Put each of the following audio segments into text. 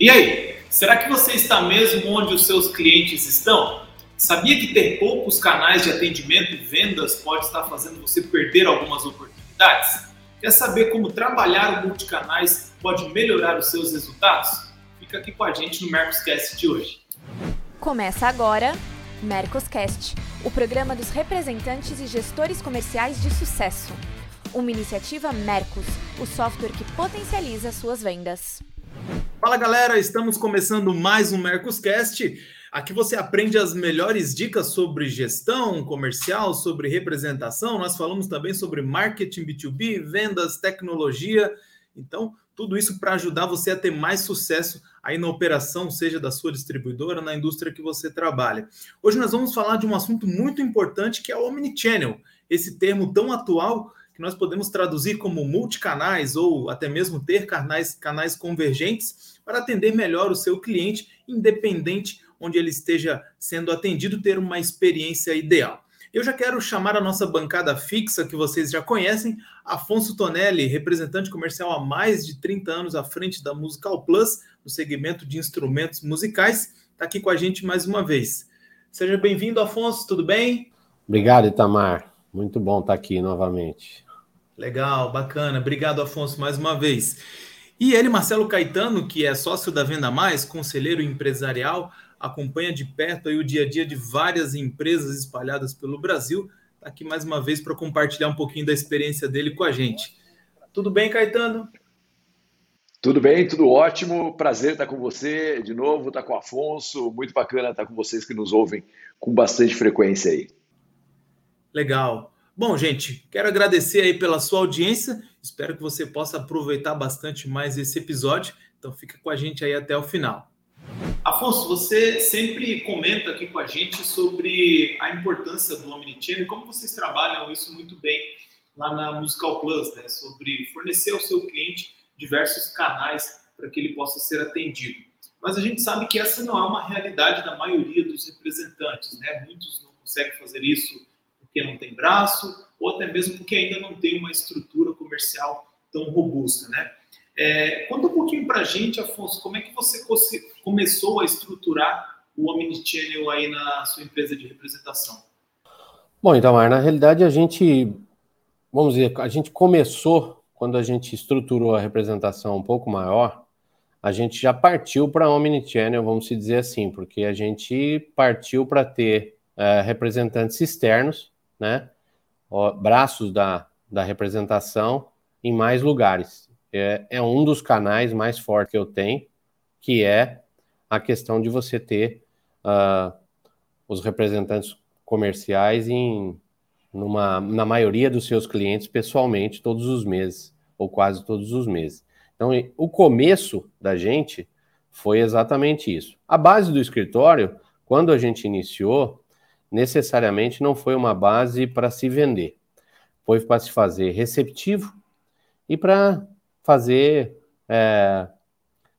E aí, será que você está mesmo onde os seus clientes estão? Sabia que ter poucos canais de atendimento e vendas pode estar fazendo você perder algumas oportunidades? Quer saber como trabalhar o multicanais pode melhorar os seus resultados? Fica aqui com a gente no Mercoscast de hoje. Começa agora Mercoscast, o programa dos representantes e gestores comerciais de sucesso. Uma iniciativa Mercos, o software que potencializa suas vendas. Fala galera, estamos começando mais um Mercoscast. Aqui você aprende as melhores dicas sobre gestão comercial, sobre representação. Nós falamos também sobre marketing B2B, vendas, tecnologia. Então, tudo isso para ajudar você a ter mais sucesso aí na operação, seja da sua distribuidora, na indústria que você trabalha. Hoje nós vamos falar de um assunto muito importante que é o omnichannel, esse termo tão atual que nós podemos traduzir como multicanais ou até mesmo ter canais, canais convergentes para atender melhor o seu cliente, independente onde ele esteja sendo atendido, ter uma experiência ideal. Eu já quero chamar a nossa bancada fixa, que vocês já conhecem, Afonso Tonelli, representante comercial há mais de 30 anos à frente da Musical Plus, no segmento de instrumentos musicais, está aqui com a gente mais uma vez. Seja bem-vindo, Afonso, tudo bem? Obrigado, Itamar. Muito bom estar aqui novamente. Legal, bacana. Obrigado, Afonso, mais uma vez. E ele, Marcelo Caetano, que é sócio da Venda Mais, conselheiro empresarial, acompanha de perto aí o dia a dia de várias empresas espalhadas pelo Brasil. Está aqui mais uma vez para compartilhar um pouquinho da experiência dele com a gente. Tudo bem, Caetano? Tudo bem, tudo ótimo. Prazer estar com você de novo, estar com o Afonso. Muito bacana estar com vocês que nos ouvem com bastante frequência aí. Legal. Bom, gente, quero agradecer aí pela sua audiência. Espero que você possa aproveitar bastante mais esse episódio. Então fica com a gente aí até o final. Afonso, você sempre comenta aqui com a gente sobre a importância do Omnichannel e como vocês trabalham isso muito bem lá na Musical Plus, né? Sobre fornecer ao seu cliente diversos canais para que ele possa ser atendido. Mas a gente sabe que essa não é uma realidade da maioria dos representantes, né? Muitos não conseguem fazer isso porque não tem braço, ou até mesmo porque ainda não tem uma estrutura comercial tão robusta, né? É, conta um pouquinho para a gente, Afonso, como é que você começou a estruturar o Omnichannel aí na sua empresa de representação? Bom, então, Mar, na realidade a gente, vamos dizer, a gente começou quando a gente estruturou a representação um pouco maior, a gente já partiu para Omnichannel, vamos dizer assim, porque a gente partiu para ter é, representantes externos né, braços da, da representação em mais lugares. É, é um dos canais mais fortes que eu tenho, que é a questão de você ter uh, os representantes comerciais em numa, na maioria dos seus clientes pessoalmente todos os meses, ou quase todos os meses. Então, o começo da gente foi exatamente isso. A base do escritório, quando a gente iniciou, necessariamente não foi uma base para se vender. Foi para se fazer receptivo e para fazer, é,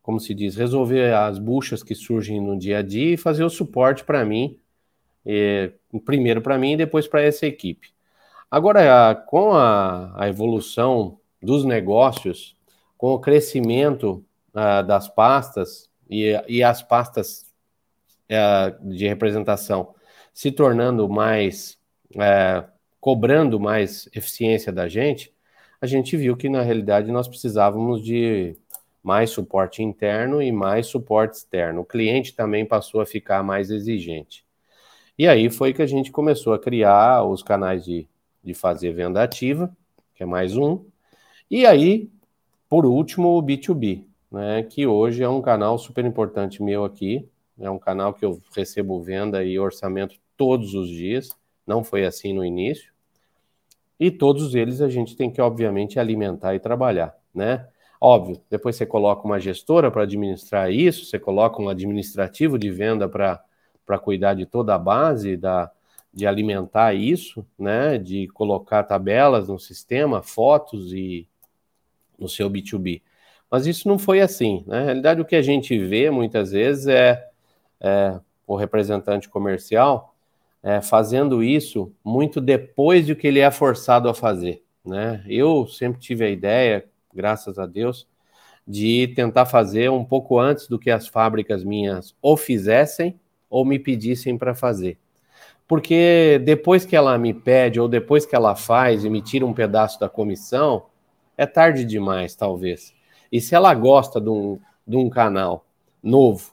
como se diz, resolver as buchas que surgem no dia a dia e fazer o suporte para mim, é, primeiro para mim e depois para essa equipe. Agora, com a, a, evolução dos negócios, com o crescimento uh, das pastas e, e as pastas uh, de representação se tornando mais, é, cobrando mais eficiência da gente, a gente viu que na realidade nós precisávamos de mais suporte interno e mais suporte externo. O cliente também passou a ficar mais exigente. E aí foi que a gente começou a criar os canais de, de fazer venda ativa, que é mais um. E aí, por último, o B2B, né, que hoje é um canal super importante meu aqui, é um canal que eu recebo venda e orçamento todos os dias. Não foi assim no início. E todos eles a gente tem que, obviamente, alimentar e trabalhar, né? Óbvio, depois você coloca uma gestora para administrar isso, você coloca um administrativo de venda para cuidar de toda a base, da, de alimentar isso, né? De colocar tabelas no sistema, fotos e no seu B2B. Mas isso não foi assim. Né? Na realidade, o que a gente vê muitas vezes é é, o representante comercial é, fazendo isso muito depois do que ele é forçado a fazer. Né? Eu sempre tive a ideia, graças a Deus, de tentar fazer um pouco antes do que as fábricas minhas ou fizessem ou me pedissem para fazer. Porque depois que ela me pede ou depois que ela faz e me tira um pedaço da comissão, é tarde demais, talvez. E se ela gosta de um, de um canal novo,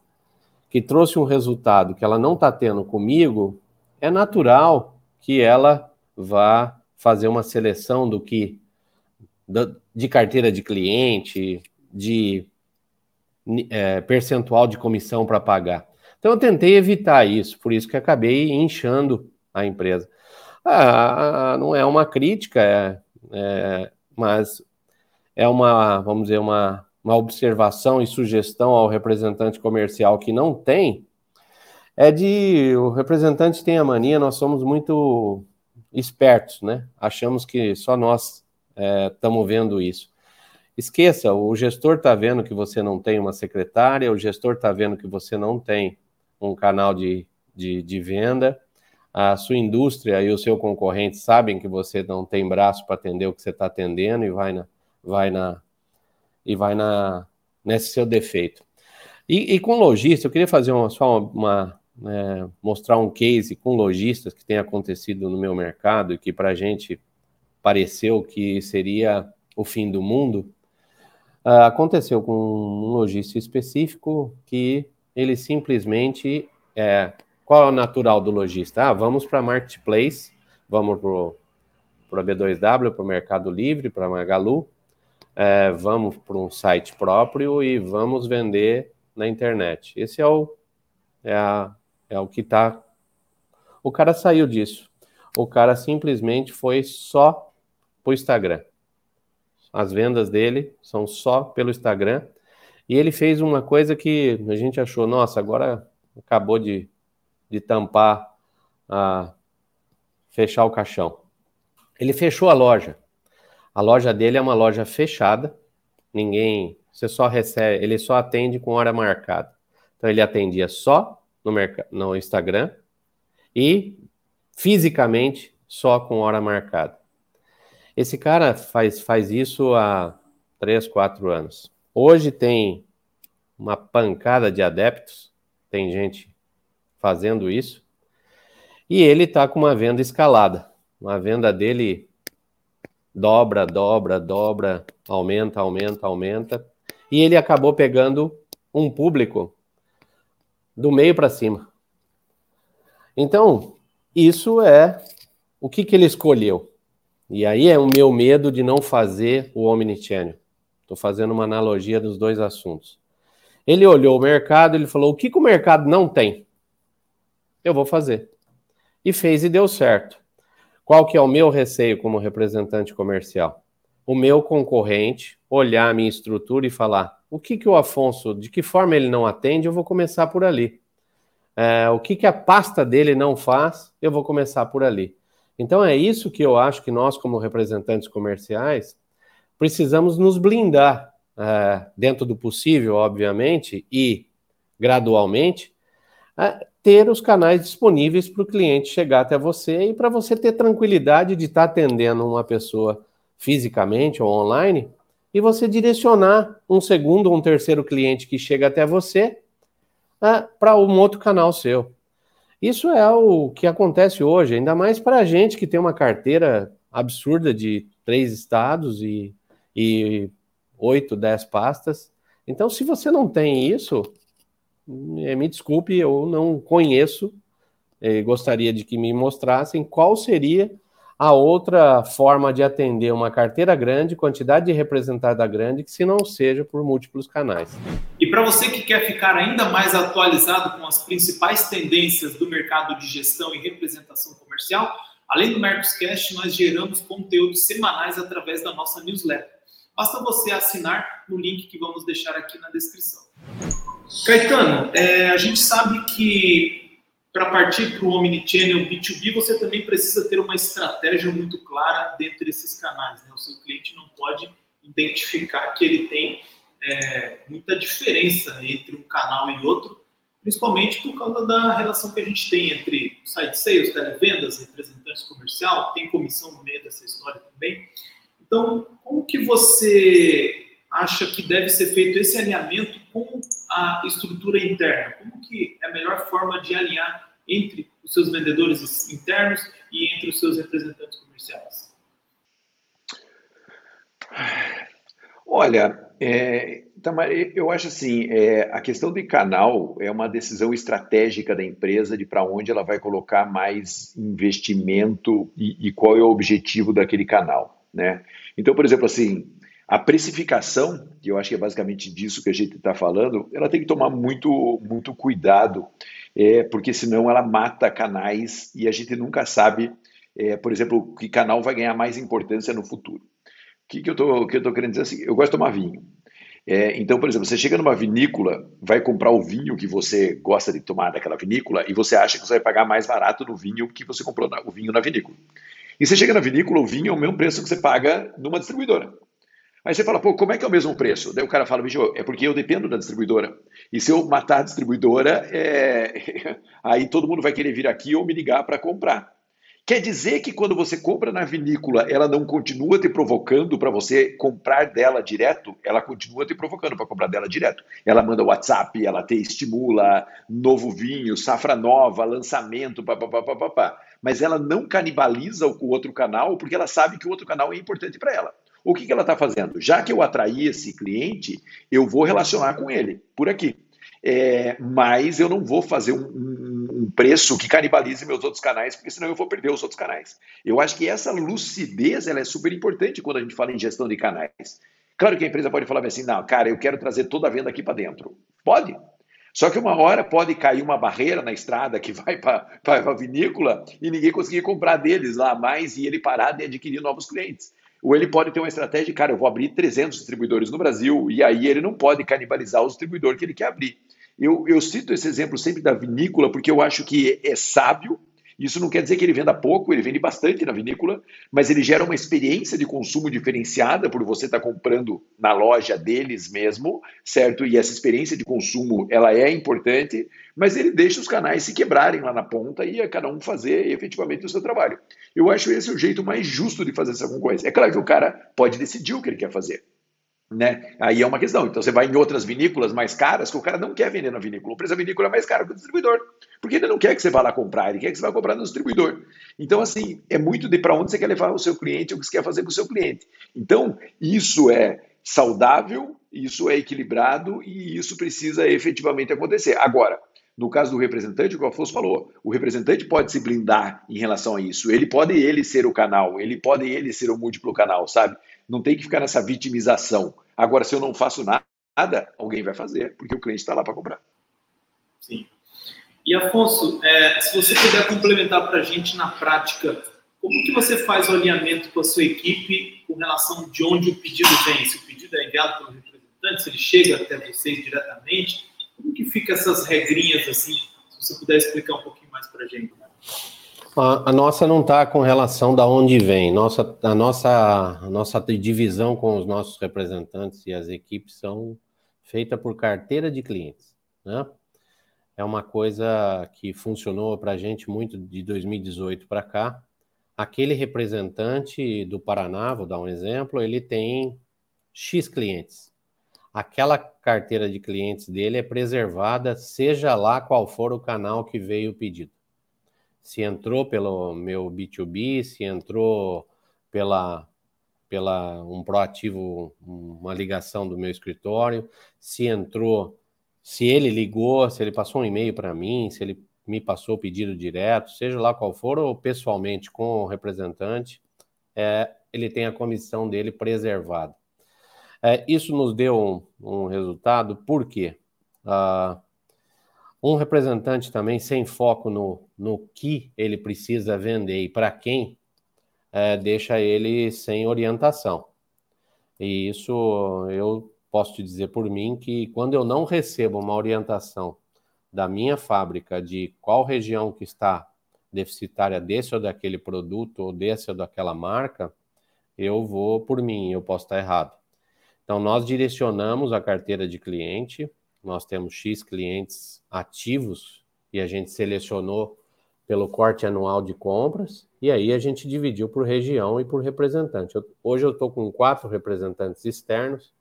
que trouxe um resultado que ela não está tendo comigo, é natural que ela vá fazer uma seleção do que de carteira de cliente, de é, percentual de comissão para pagar. Então eu tentei evitar isso, por isso que acabei inchando a empresa. Ah, não é uma crítica, é, é, mas é uma, vamos dizer, uma, uma observação e sugestão ao representante comercial que não tem, é de o representante tem a mania, nós somos muito espertos, né? Achamos que só nós estamos é, vendo isso. Esqueça, o gestor está vendo que você não tem uma secretária, o gestor está vendo que você não tem um canal de, de, de, venda, a sua indústria e o seu concorrente sabem que você não tem braço para atender o que você está atendendo e vai na, vai na e vai na nesse seu defeito. E, e com lojista, eu queria fazer uma, só uma, uma mostrar um case com lojistas que tem acontecido no meu mercado e que para a gente pareceu que seria o fim do mundo. Uh, aconteceu com um lojista específico que ele simplesmente é, qual é o natural do lojista? Ah, vamos para marketplace, vamos para a B2W, para o Mercado Livre, para Magalu, é, vamos para um site próprio e vamos vender na internet. Esse é o, é, a, é o que está. O cara saiu disso. O cara simplesmente foi só para o Instagram. As vendas dele são só pelo Instagram. E ele fez uma coisa que a gente achou, nossa, agora acabou de, de tampar, a, fechar o caixão. Ele fechou a loja. A loja dele é uma loja fechada, ninguém, você só recebe, ele só atende com hora marcada. Então ele atendia só no, no Instagram e fisicamente só com hora marcada. Esse cara faz, faz isso há três, quatro anos. Hoje tem uma pancada de adeptos, tem gente fazendo isso, e ele está com uma venda escalada. Uma venda dele dobra, dobra, dobra, aumenta, aumenta, aumenta. E ele acabou pegando um público do meio para cima. Então, isso é o que, que ele escolheu. E aí é o meu medo de não fazer o omnichannel. Estou fazendo uma analogia dos dois assuntos. Ele olhou o mercado, ele falou: o que, que o mercado não tem? Eu vou fazer. E fez e deu certo. Qual que é o meu receio como representante comercial? O meu concorrente olhar a minha estrutura e falar: o que, que o Afonso, de que forma ele não atende, eu vou começar por ali. É, o que, que a pasta dele não faz, eu vou começar por ali. Então é isso que eu acho que nós, como representantes comerciais, precisamos nos blindar é, dentro do possível, obviamente, e gradualmente, é, ter os canais disponíveis para o cliente chegar até você e para você ter tranquilidade de estar tá atendendo uma pessoa fisicamente ou online e você direcionar um segundo ou um terceiro cliente que chega até você uh, para um outro canal seu. Isso é o que acontece hoje, ainda mais para a gente que tem uma carteira absurda de três estados e, e oito, dez pastas. Então, se você não tem isso, é, me desculpe, eu não conheço, e gostaria de que me mostrassem qual seria a outra forma de atender uma carteira grande, quantidade de representada grande, que se não seja por múltiplos canais. E para você que quer ficar ainda mais atualizado com as principais tendências do mercado de gestão e representação comercial, além do Mercoscast, nós geramos conteúdos semanais através da nossa newsletter. Basta você assinar no link que vamos deixar aqui na descrição. Caetano, é, a gente sabe que para partir para o Omnichannel B2B, você também precisa ter uma estratégia muito clara dentro desses canais. Né? O seu cliente não pode identificar que ele tem é, muita diferença entre um canal e outro, principalmente por causa da relação que a gente tem entre site sales, televendas, representantes comercial, tem comissão no meio dessa história também. Então, como que você acha que deve ser feito esse alinhamento com a estrutura interna? Como que é a melhor forma de alinhar entre os seus vendedores internos e entre os seus representantes comerciais? Olha, é, eu acho assim, é, a questão de canal é uma decisão estratégica da empresa de para onde ela vai colocar mais investimento e, e, qual é o objetivo daquele canal, né? Então, por exemplo, assim, a precificação, que eu acho que é basicamente disso que a gente está falando, ela tem que tomar muito, muito cuidado, é, porque senão ela mata canais e a gente nunca sabe, é, por exemplo, que canal vai ganhar mais importância no futuro. O que, que eu estou querendo dizer assim? Eu gosto de tomar vinho. É, então, por exemplo, você chega numa vinícola, vai comprar o vinho que você gosta de tomar daquela vinícola e você acha que você vai pagar mais barato no vinho que você comprou na, o vinho na vinícola. E você chega na vinícola, o vinho é o mesmo preço que você paga numa distribuidora. Aí você fala, pô, como é que é o mesmo preço? Daí o cara fala, bicho, é porque eu dependo da distribuidora. E se eu matar a distribuidora, é... aí todo mundo vai querer vir aqui ou me ligar para comprar. Quer dizer que quando você compra na vinícola, ela não continua te provocando para você comprar dela direto? Ela continua te provocando para comprar dela direto. Ela manda WhatsApp, ela te estimula, novo vinho, safra nova, lançamento, papapá. Mas ela não canibaliza o outro canal porque ela sabe que o outro canal é importante para ela. O que, que ela está fazendo? Já que eu atraí esse cliente, eu vou relacionar com ele por aqui. É, mas eu não vou fazer um, um, um, preço que canibalize meus outros canais, porque senão eu vou perder os outros canais. Eu acho que essa lucidez ela é super importante quando a gente fala em gestão de canais. Claro que a empresa pode falar assim, não, cara, eu quero trazer toda a venda aqui para dentro. Pode. Só que uma hora pode cair uma barreira na estrada que vai para a vinícola e ninguém conseguir comprar deles lá mais e ele parar de adquirir novos clientes. Ou ele pode ter uma estratégia de, cara, eu vou abrir 300 distribuidores no Brasil, e aí ele não pode canibalizar o distribuidor que ele quer abrir. Eu, eu cito esse exemplo sempre da vinícola, porque eu acho que é sábio isso não quer dizer que ele venda pouco, ele vende bastante na vinícola, mas ele gera uma experiência de consumo diferenciada por você estar tá comprando na loja deles mesmo, certo? E essa experiência de consumo, ela é importante, mas ele deixa os canais se quebrarem lá na ponta e a cada um fazer efetivamente o seu trabalho. Eu acho esse o jeito mais justo de fazer essa concorrência. É claro que o cara pode decidir o que ele quer fazer. Né? Aí é uma questão. Então você vai em outras vinícolas mais caras que o cara não quer vender na vinícola. O preço da vinícola é mais caro que o distribuidor. Porque ele não quer que você vá lá comprar, ele quer que você vá comprar no distribuidor. Então, assim, é muito de para onde você quer levar o seu cliente, o que você quer fazer com o seu cliente. Então, isso é saudável, isso é equilibrado e isso precisa efetivamente acontecer. Agora, no caso do representante, o que o Afonso falou, o representante pode se blindar em relação a isso. Ele pode ele ser o canal, ele pode ele ser o múltiplo canal, sabe? Não tem que ficar nessa vitimização. Agora, se eu não faço nada, alguém vai fazer, porque o cliente está lá para comprar. Sim. E Afonso, é, se você puder complementar para a gente na prática, como que você faz o alinhamento com a sua equipe com relação de onde o pedido vem? Se o pedido é enviado pelo representante, se ele chega até vocês diretamente, como que fica essas regrinhas assim? Se você puder explicar um pouquinho mais para a gente. Né? A, a nossa não está com relação da onde vem. Nossa, a, nossa, a nossa divisão com os nossos representantes e as equipes são feita por carteira de clientes. Né? É uma coisa que funcionou para a gente muito de 2018 para cá. Aquele representante do Paraná, vou dar um exemplo, ele tem X clientes. Aquela carteira de clientes dele é preservada, seja lá qual for o canal que veio o pedido se entrou pelo meu B2B, se entrou pela, pela um proativo, uma ligação do meu escritório, se entrou, se ele ligou, se ele passou um e-mail para mim, se ele me passou o pedido direto, seja lá qual for, ou pessoalmente com o representante, é, ele tem a comissão dele preservada. É, isso nos deu um, um resultado, por quê? Uh, um representante também sem foco no, no que ele precisa vender e para quem, é, deixa ele sem orientação. E isso eu posso te dizer por mim que quando eu não recebo uma orientação da minha fábrica de qual região que está deficitária desse ou daquele produto ou desse ou daquela marca, eu vou por mim, eu posso estar errado. Então nós direcionamos a carteira de cliente nós temos X clientes ativos e a gente selecionou pelo corte anual de compras e aí a gente dividiu por região e por representante. Eu, hoje eu estou com quatro representantes externos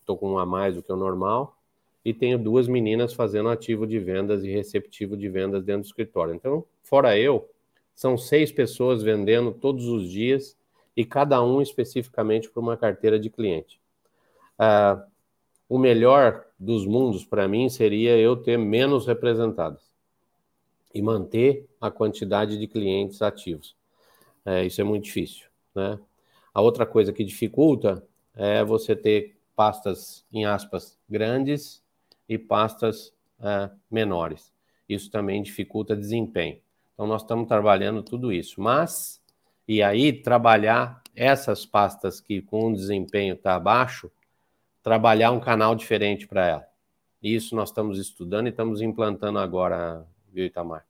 Estou uh, com um a mais do que o normal. E tenho duas meninas fazendo ativo de vendas e receptivo de vendas dentro do escritório. Então, fora eu, são seis pessoas vendendo todos os dias e cada um especificamente para uma carteira de cliente. Uh, o melhor dos mundos para mim seria eu ter menos representados e manter a quantidade de clientes ativos. É, isso é muito difícil. Né? A outra coisa que dificulta é você ter pastas, em aspas, grandes e pastas é, menores. Isso também dificulta desempenho. Então, nós estamos trabalhando tudo isso. Mas, e aí, trabalhar essas pastas que com desempenho está baixo, trabalhar um canal diferente para ela. Isso nós estamos estudando e estamos implantando agora, viu, Itamar?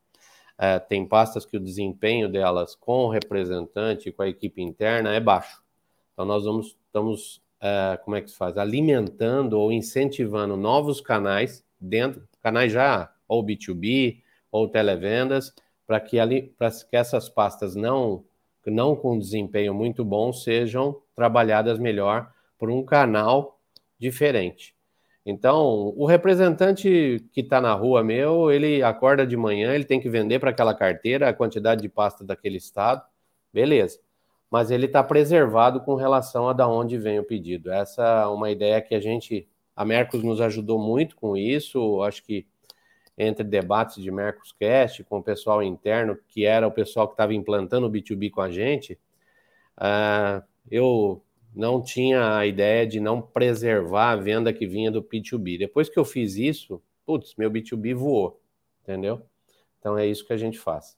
É, tem pastas que o desempenho delas com o representante, com a equipe interna, é baixo. Então, nós vamos, estamos, é, como é que se faz? Alimentando ou incentivando novos canais dentro, canais já ou B2B ou televendas, para que, ali, que essas pastas não, não com desempenho muito bom sejam trabalhadas melhor por um canal diferente. Então, o representante que está na rua meu, ele acorda de manhã, ele tem que vender para aquela carteira a quantidade de pasta daquele estado, beleza. Mas ele está preservado com relação a da onde vem o pedido. Essa é uma ideia que a gente, a Mercos nos ajudou muito com isso. Acho que entre debates de Mercoscast com o pessoal interno, que era o pessoal que estava implantando o B2B com a gente, uh, eu não tinha a ideia de não preservar a venda que vinha do B2B. Depois que eu fiz isso, putz, meu B2B voou, entendeu? Então é isso que a gente faz.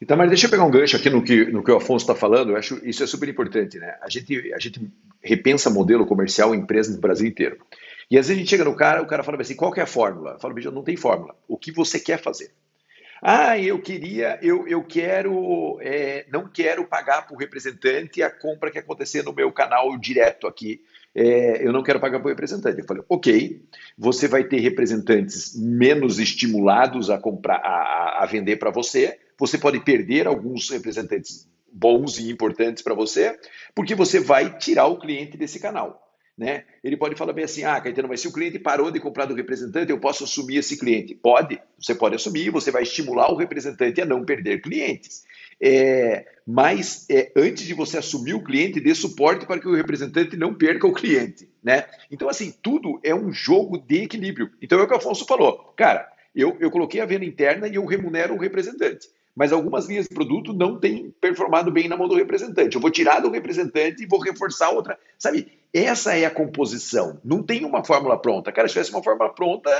Então, mas deixa eu pegar um gancho aqui no que, no que o Afonso está falando, eu acho isso é super importante, né? A gente, a gente repensa modelo comercial em empresas do Brasil inteiro. E às vezes a gente chega no cara, o cara fala assim, qual que é a fórmula? Fala, bicho, não tem fórmula. O que você quer fazer? Ah, eu queria, eu, eu quero, é, não quero pagar para o representante a compra que acontecer no meu canal direto aqui. É, eu não quero pagar para o representante. Eu falei, ok, você vai ter representantes menos estimulados a comprar, a, a vender para você. Você pode perder alguns representantes bons e importantes para você, porque você vai tirar o cliente desse canal. Né? Ele pode falar bem assim: ah, Caetano, mas se o cliente parou de comprar do representante, eu posso assumir esse cliente. Pode, você pode assumir, você vai estimular o representante a não perder clientes. É, mas é, antes de você assumir o cliente, dê suporte para que o representante não perca o cliente. Né? Então, assim, tudo é um jogo de equilíbrio. Então é o que o Afonso falou. Cara, eu, eu coloquei a venda interna e eu remunero o representante mas algumas linhas de produto não têm performado bem na mão do representante. Eu vou tirar do representante e vou reforçar outra. Sabe, essa é a composição. Não tem uma fórmula pronta. Cara, se tivesse uma fórmula pronta,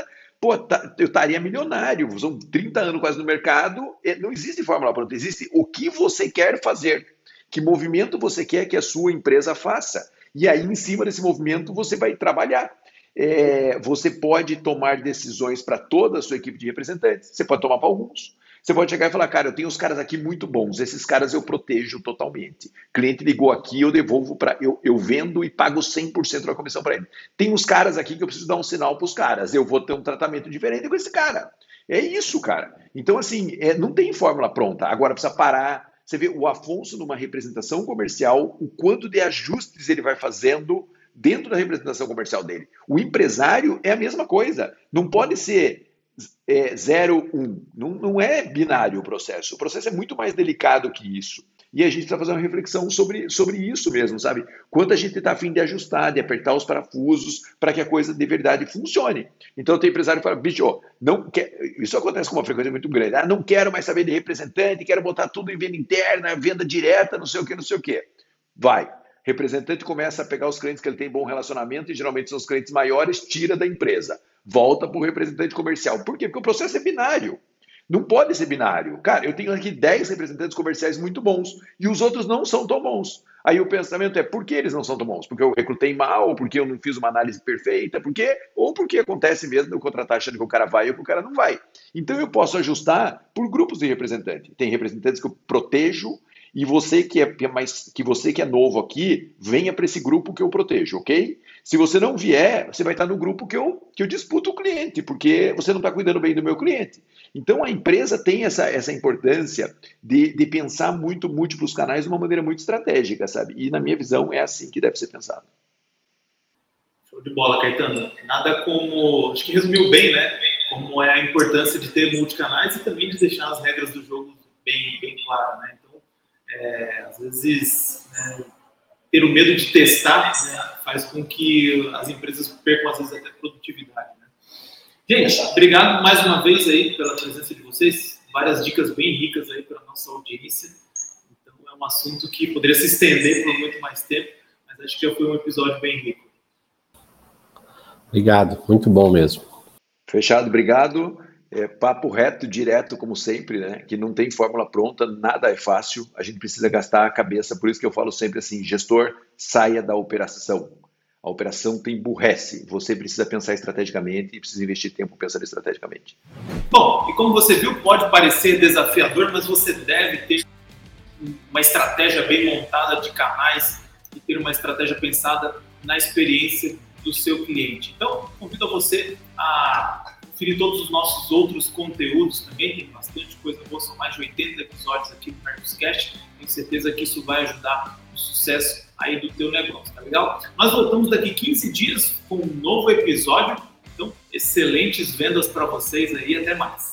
pô, tá, eu estaria milionário. São 30 anos quase no mercado. Não existe fórmula pronta. Existe o que você quer fazer. Que movimento você quer que a sua empresa faça. E aí, em cima desse movimento, você vai trabalhar. É, você pode tomar decisões para toda a sua equipe de representantes. Você pode tomar para alguns. Você pode chegar e falar, cara, eu tenho uns caras aqui muito bons, esses caras eu protejo totalmente. cliente ligou aqui, eu devolvo para. Eu, eu vendo e pago 100% da comissão para ele. Tem uns caras aqui que eu preciso dar um sinal para os caras, eu vou ter um tratamento diferente com esse cara. É isso, cara. Então, assim, é, não tem fórmula pronta. Agora precisa parar. Você vê o Afonso numa representação comercial, o quanto de ajustes ele vai fazendo dentro da representação comercial dele. O empresário é a mesma coisa. Não pode ser é 0, 1. Um. Não, não é binário o processo. O processo é muito mais delicado que isso. E a gente está fazendo uma reflexão sobre, sobre isso mesmo, sabe? Quanto a gente está afim de ajustar, de apertar os parafusos para que a coisa de verdade funcione. Então tem empresário que fala, bicho, não quer... isso acontece com uma frequência muito grande. Ah, não quero mais saber de representante, quero botar tudo em venda interna, venda direta, não sei o que, não sei o que. Vai. Representante começa a pegar os clientes que ele tem bom relacionamento, e geralmente são os clientes maiores, tira da empresa volta para o representante comercial. Por quê? Porque o processo é binário. Não pode ser binário. Cara, eu tenho aqui 10 representantes comerciais muito bons e os outros não são tão bons. Aí o pensamento é por que eles não são tão bons? Porque eu recrutei mal, ou porque eu não fiz uma análise perfeita, porque ou porque acontece mesmo eu contratar achando que o cara vai ou que o cara não vai. Então eu posso ajustar por grupos de representantes. Tem representantes que eu protejo e você que é mais que você que é novo aqui, venha para esse grupo que eu protejo, ok? Se você não vier, você vai estar no grupo que eu, que eu disputo o cliente, porque você não está cuidando bem do meu cliente. Então a empresa tem essa, essa importância de, de pensar muito múltiplos canais de uma maneira muito estratégica, sabe? E na minha visão é assim que deve ser pensado. de bola, Caetano. Nada como. Acho que resumiu bem, né? Como é a importância de ter multicanais e também de deixar as regras do jogo bem, bem claras, né? É, às vezes, né, ter o medo de testar né, faz com que as empresas percam, às vezes, até produtividade. Né? Gente, obrigado mais uma vez aí pela presença de vocês. Várias dicas bem ricas aí para a nossa audiência. Então, é um assunto que poderia se estender por muito mais tempo, mas acho que foi um episódio bem rico. Obrigado, muito bom mesmo. Fechado, obrigado. É, papo reto, direto, como sempre, né? Que não tem fórmula pronta, nada é fácil, a gente precisa gastar a cabeça, por isso que eu falo sempre assim: gestor, saia da operação. A operação tem emburrece. Você precisa pensar estrategicamente e precisa investir tempo pensando estrategicamente. Bom, e como você viu, pode parecer desafiador, mas você deve ter uma estratégia bem montada de canais e ter uma estratégia pensada na experiência do seu cliente. Então, convido você a conferir todos os nossos outros conteúdos também, tem bastante coisa boa, são mais de 80 episódios aqui no Mercoscast, tenho certeza que isso vai ajudar o sucesso aí do teu negócio, tá legal? Nós voltamos daqui 15 dias com um novo episódio, então excelentes vendas para vocês aí, até mais.